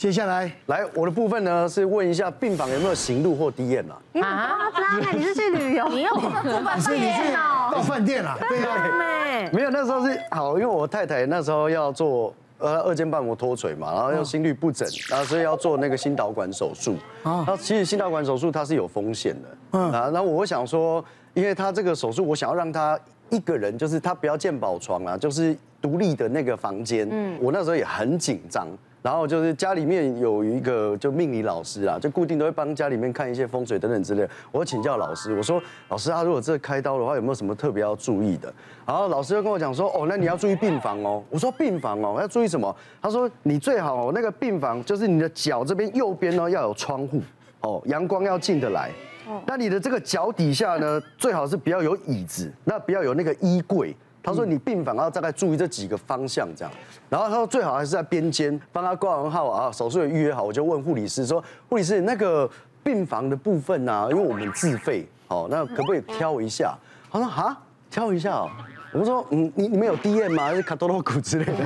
接下来来我的部分呢是问一下病房有没有行路或 DM 啊？你很夸张哎，你是去旅游，你又住饭店哦？到饭店了，对啊，没有，那时候是好，因为我太太那时候要做呃二尖瓣膜脱垂嘛，然后又心律不整，然后所以要做那个心导管手术。啊。那其实心导管手术它是有风险的，嗯，然后我想说，因为他这个手术，我想要让他一个人，就是他不要健保床啊，就是独立的那个房间。嗯，我那时候也很紧张。然后就是家里面有一个就命理老师啊，就固定都会帮家里面看一些风水等等之类。我请教老师，我说老师啊，如果这开刀的话，有没有什么特别要注意的？然后老师就跟我讲说，哦，那你要注意病房哦。我说病房哦，要注意什么？他说你最好那个病房就是你的脚这边右边呢要有窗户哦，阳光要进得来。那你的这个脚底下呢，最好是不要有椅子，那不要有那个衣柜。他说：“你病房要大概注意这几个方向，这样。然后他说最好还是在边间帮他挂完号啊，手术也预约好。我就问护理师说：护理师，那个病房的部分呢？因为我们自费，哦，那可不可以挑一下？他说：哈，挑一下哦。我们说：嗯，你你们有 DM 吗？还是卡多洛古之类的？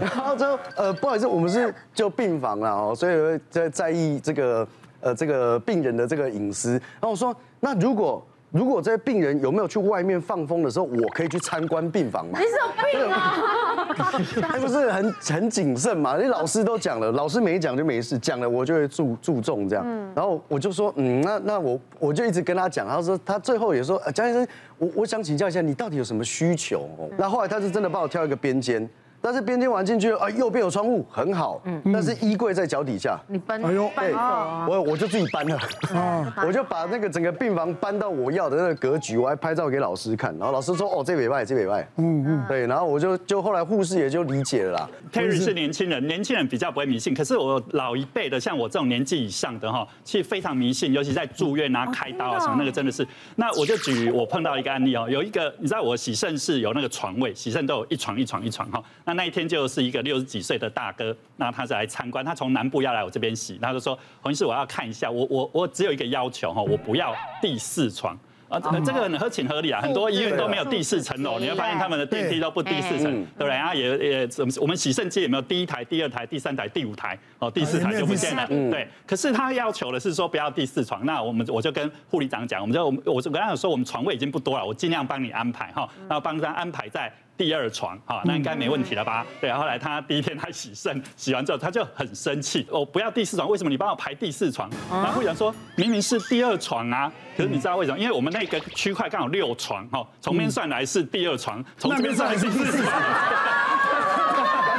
然后就呃，不好意思，我们是就病房了哦，所以在在意这个呃这个病人的这个隐私。然后我说：那如果……如果这些病人有没有去外面放风的时候，我可以去参观病房吗？你是有病啊！他 不是很很谨慎嘛？那老师都讲了，老师没讲就没事，讲了我就会注注重这样。然后我就说，嗯，那那我我就一直跟他讲，他说他最后也说，江医生，我我想请教一下，你到底有什么需求？那后来他是真的帮我挑一个边间。但是边间玩进去啊，右边有窗户，很好。嗯，但是衣柜在脚底下。你搬，哎呦，对，我我就自己搬了。啊，我就把那个整个病房搬到我要的那个格局，我还拍照给老师看，然后老师说，哦，这礼拜，这礼拜。嗯嗯，对，然后我就就后来护士也就理解了啦。Terry 是年轻人，年轻人比较不会迷信，可是我老一辈的，像我这种年纪以上的哈，其实非常迷信，尤其在住院啊、开刀啊什么，那个真的是。那我就举我碰到一个案例哦，有一个你知道我洗肾室有那个床位，洗肾都有一床一床一床哈。那那一天就是一个六十几岁的大哥，那他是来参观，他从南部要来我这边洗，他就说洪医师，我要看一下，我我我只有一个要求哈，我不要第四床。啊，这个很合情合理啊，很多医院都没有第四层楼，你会发现他们的电梯都不第四层，对不对？然后也也，我们洗肾机也没有第一台、第二台、第三台、第五台，哦，第四台就不见了，对。可是他要求的是说不要第四床，那我们我就跟护理长讲，我们就我我我刚刚有说我们床位已经不多了，我尽量帮你安排哈，然后帮他安排在。第二床，哈，那应该没问题了吧？对，后来他第一天他洗肾，洗完之后他就很生气，我不要第四床，为什么你帮我排第四床？然后护士长说，明明是第二床啊，可是你知道为什么？因为我们那个区块刚好六床，哈，从边算来是第二床，从这边算来是第四床。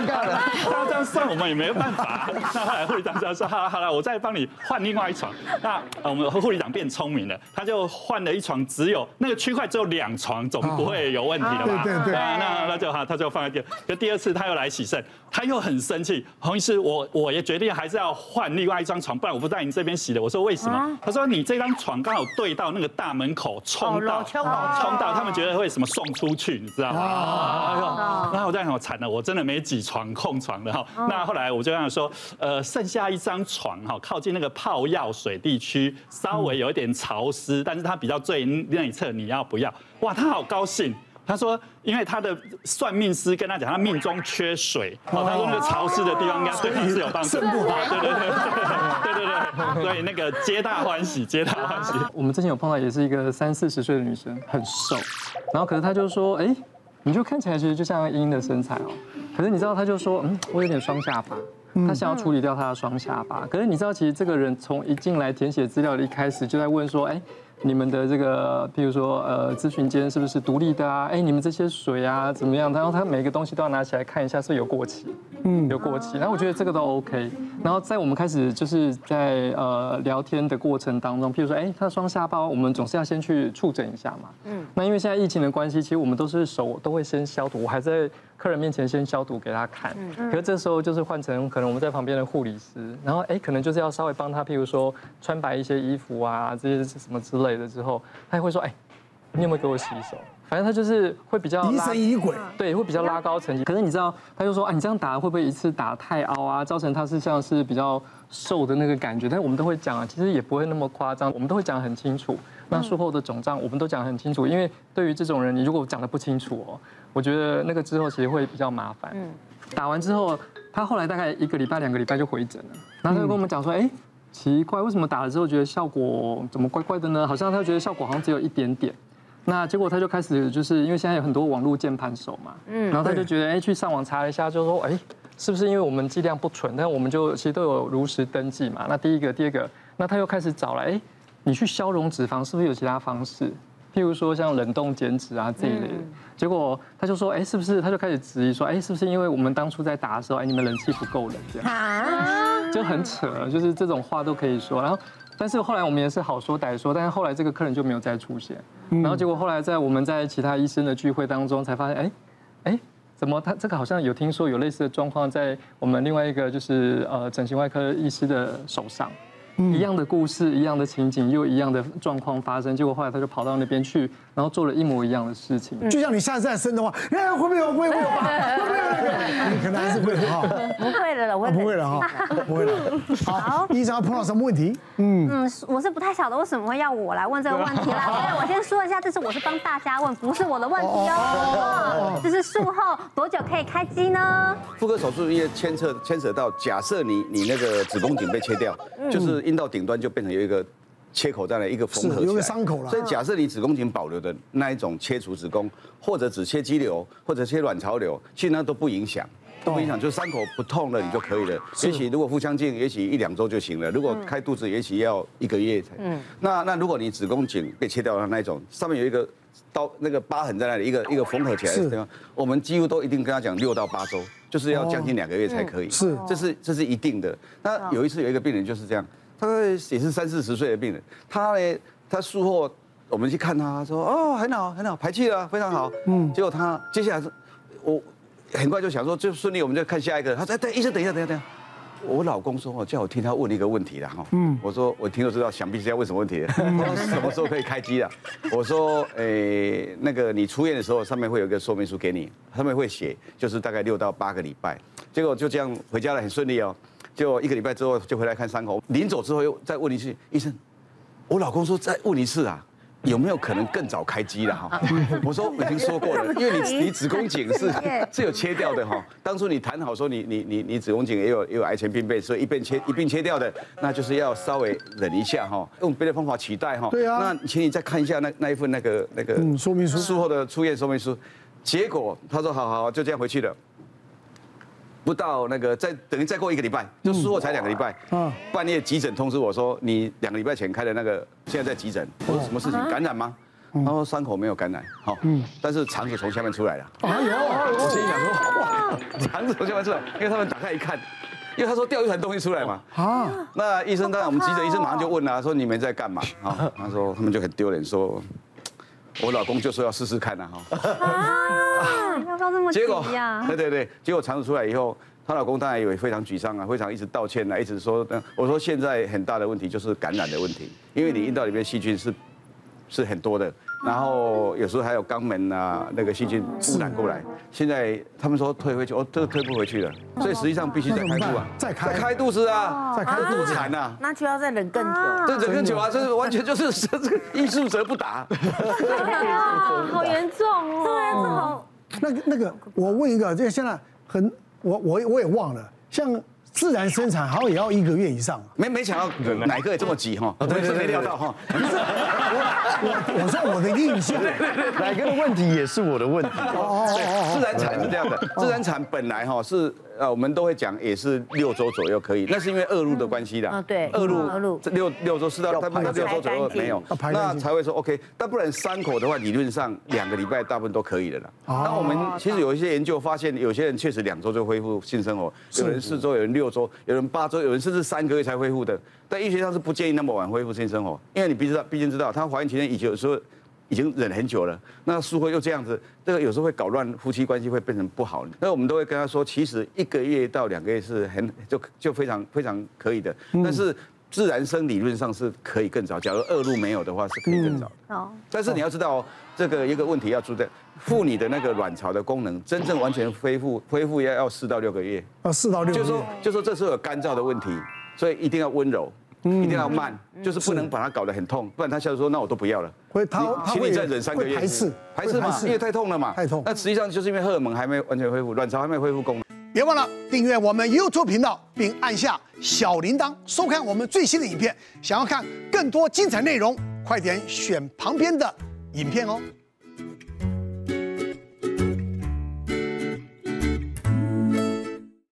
他这 样算我们也没有办法。那后来护理长就说：“好了好了，我再帮你换另外一床。”那我们护理长变聪明了，他就换了一床，只有那个区块只有两床，总不会有问题了吧？对对对。那那就好，他就放在第二。就第二次他又来洗肾，他又很生气。洪医师，我我也决定还是要换另外一张床，不然我不在你这边洗的。我说为什么？他说你这张床刚好对到那个大门口冲到，冲到他们觉得会什么送出去，你知道吗？啊。然后我在想，我惨了，我真的没几床。床空床的哈，那后来我就跟他说，呃，剩下一张床哈，靠近那个泡药水地区，稍微有一点潮湿，但是它比较最内侧，你要不要？哇，他好高兴，他说，因为他的算命师跟他讲，他命中缺水，哦，他说那个潮湿的地方应该对他是有帮助，不好，对对对对对对，所以那个皆大欢喜，皆大欢喜。我们之前有碰到，也是一个三四十岁的女生，很瘦，然后可是他就说，哎，你就看起来其实就像英的身材哦。可是你知道，他就说，嗯，我有点双下巴，他想要处理掉他的双下巴。可是你知道，其实这个人从一进来填写资料的一开始就在问说，哎。你们的这个，譬如说，呃，咨询间是不是独立的啊？哎，你们这些水啊，怎么样？然后他每个东西都要拿起来看一下，是有过期，嗯，有过期。然后我觉得这个都 OK。然后在我们开始就是在呃聊天的过程当中，譬如说，哎，他的双下巴，我们总是要先去触诊一下嘛，嗯。那因为现在疫情的关系，其实我们都是手都会先消毒，我还在客人面前先消毒给他看。嗯。可是这时候就是换成可能我们在旁边的护理师，然后哎，可能就是要稍微帮他，譬如说穿白一些衣服啊，这些什么之类的。之后，他也会说：“哎，你有没有给我洗手？”反正他就是会比较疑神疑鬼，对，会比较拉高层级。可是你知道，他就说：“啊，你这样打会不会一次打太凹啊，造成他是像是比较瘦的那个感觉？”但是我们都会讲啊，其实也不会那么夸张，我们都会讲得很清楚。那术后的肿胀，我们都讲得很清楚，因为对于这种人，你如果讲的不清楚哦，我觉得那个之后其实会比较麻烦。嗯，打完之后。他后来大概一个礼拜、两个礼拜就回诊了，然后他就跟我们讲说，哎，奇怪，为什么打了之后觉得效果怎么怪怪的呢？好像他觉得效果好像只有一点点。那结果他就开始就是因为现在有很多网络键盘手嘛，嗯，然后他就觉得，哎，去上网查了一下，就说，哎，是不是因为我们剂量不纯？但我们就其实都有如实登记嘛。那第一个，第二个，那他又开始找了，哎，你去消融脂肪是不是有其他方式？譬如说像冷冻减脂啊这一类的。结果他就说，哎，是不是？他就开始质疑说，哎，是不是因为我们当初在打的时候，哎，你们人气不够冷这样？就很扯，就是这种话都可以说。然后，但是后来我们也是好说歹说，但是后来这个客人就没有再出现。然后结果后来在我们在其他医生的聚会当中才发现，哎，哎，怎么他这个好像有听说有类似的状况在我们另外一个就是呃整形外科医师的手上。一样的故事，一样的情景，又一样的状况发生，结果后来他就跑到那边去，然后做了一模一样的事情。就像你下次再生的话，哎，会不会有？会不会有？会不会有那个？你可能还是会哈。不会了，我不会了哈，不会了。好，医生要碰到什么问题？嗯嗯，我是不太晓得为什么会要我来问这个问题啦。所以我先说一下，这是我是帮大家问，不是我的问题哦。这是术后多久可以开机呢？妇科手术因为牵扯牵扯到，假设你你那个子宫颈被切掉，就是。阴道顶端就变成有一个切口在那，一个缝合起来，有个伤口了。所以假设你子宫颈保留的那一种切除子宫，或者只切肌瘤，或者切卵巢瘤，其实那都不影响，都不影响，就是伤口不痛了，你就可以了。也许如果腹腔镜，也许一两周就行了。如果开肚子，也许要一个月才。嗯。那那如果你子宫颈被切掉的那一种，上面有一个刀那个疤痕在那里，一个一个缝合起来的地方，我们几乎都一定跟他讲六到八周，就是要将近两个月才可以。是，这是这是一定的。那有一次有一个病人就是这样。他也是三四十岁的病人，他呢，他术后我们去看他，说哦很好很好，排气了非常好，嗯，结果他接下来是，我很快就想说就顺利，我们就看下一个。他说对，医生等一下等一下等一下，我老公说哦叫我替他问一个问题了哈，嗯，我说我听都知道，想必是要问什么问题，他说什么时候可以开机了？我说诶那个你出院的时候上面会有一个说明书给你，上面会写就是大概六到八个礼拜，结果就这样回家了，很顺利哦。就一个礼拜之后就回来看伤口，临走之后又再问一次医生，我老公说再问一次啊，有没有可能更早开机了哈？我说我已经说过了，因为你你子宫颈是 是有切掉的哈，当初你谈好说你你你你子宫颈也有也有癌前病变，所以一并切一并切掉的，那就是要稍微忍一下哈，用别的方法取代哈。对啊。那请你再看一下那那一份那个那个说明书，术后的出院说明书，结果他说好好就这样回去了。不到那个再等于再过一个礼拜，就术后才两个礼拜。嗯。半夜急诊通知我说，你两个礼拜前开的那个，现在在急诊。我说什么事情？感染吗？他说伤口没有感染，好。嗯。但是肠子从下面出来了。哎呦！我心里想说，哇，肠子从下面出来，因为他们打开一看，因为他说掉一团东西出来嘛。啊。那医生当然我们急诊医生马上就问了，说你们在干嘛？啊。他说他们就很丢脸，说我老公就说要试试看呐，哈。要不要这么急 呀？对对对，结果尝试出来以后，她老公当然也非常沮丧啊，非常一直道歉啊，一直说，我说现在很大的问题就是感染的问题，因为你阴道里面细菌是是很多的，然后有时候还有肛门啊那个细菌污染过来，现在他们说退回去，哦，这个退不回去了，所以实际上必须再开肚啊，再开再开肚子啊，再开肚子产啊，那就要再忍更久，对，忍更久啊，这是完全就是这个艺术者不打，好严重哦，对，好。那个那个，我问一个，这个现在很，我我我也忘了，像自然生产好像也要一个月以上，没没想到奶哥也这么急哈，对，是没料到哈。我我说我的印象，奶哥的问题也是我的问题。哦哦哦，自然产是这样的，自然产本来哈是。呃，我们都会讲，也是六周左右可以，那是因为恶露的关系的。嗯，对，恶露，恶露，这六六周四到大部分六周左右没有，那才会说 OK。但不然伤口的话，理论上两个礼拜大部分都可以的了。那我们其实有一些研究发现，有些人确实两周就恢复性生活，有人四周，有人六周，有人八周，有人甚至三个月才恢复的。但医学上是不建议那么晚恢复性生活，因为你必知道毕竟知道，他怀孕期间以前有时候。已经忍很久了，那术后又这样子，这个有时候会搞乱夫妻关系，会变成不好。那我们都会跟他说，其实一个月到两个月是很就就非常非常可以的。但是自然生理论上是可以更早，假如恶露没有的话是可以更早。哦。但是你要知道，这个一个问题要注意，妇女的那个卵巢的功能真正完全恢复恢复要要四到六个月。啊，四到六个月。就说就说这时候有干燥的问题，所以一定要温柔。一定要慢，就是不能把它搞得很痛，不然她下次说那我都不要了。会他他会再忍三个月，排斥排斥嘛，因为太痛了嘛，太痛。那实际上就是因为荷尔蒙还没完全恢复，卵巢还没恢复功能。别忘了订阅我们 YouTube 频道，并按下小铃铛，收看我们最新的影片。想要看更多精彩内容，快点选旁边的影片哦。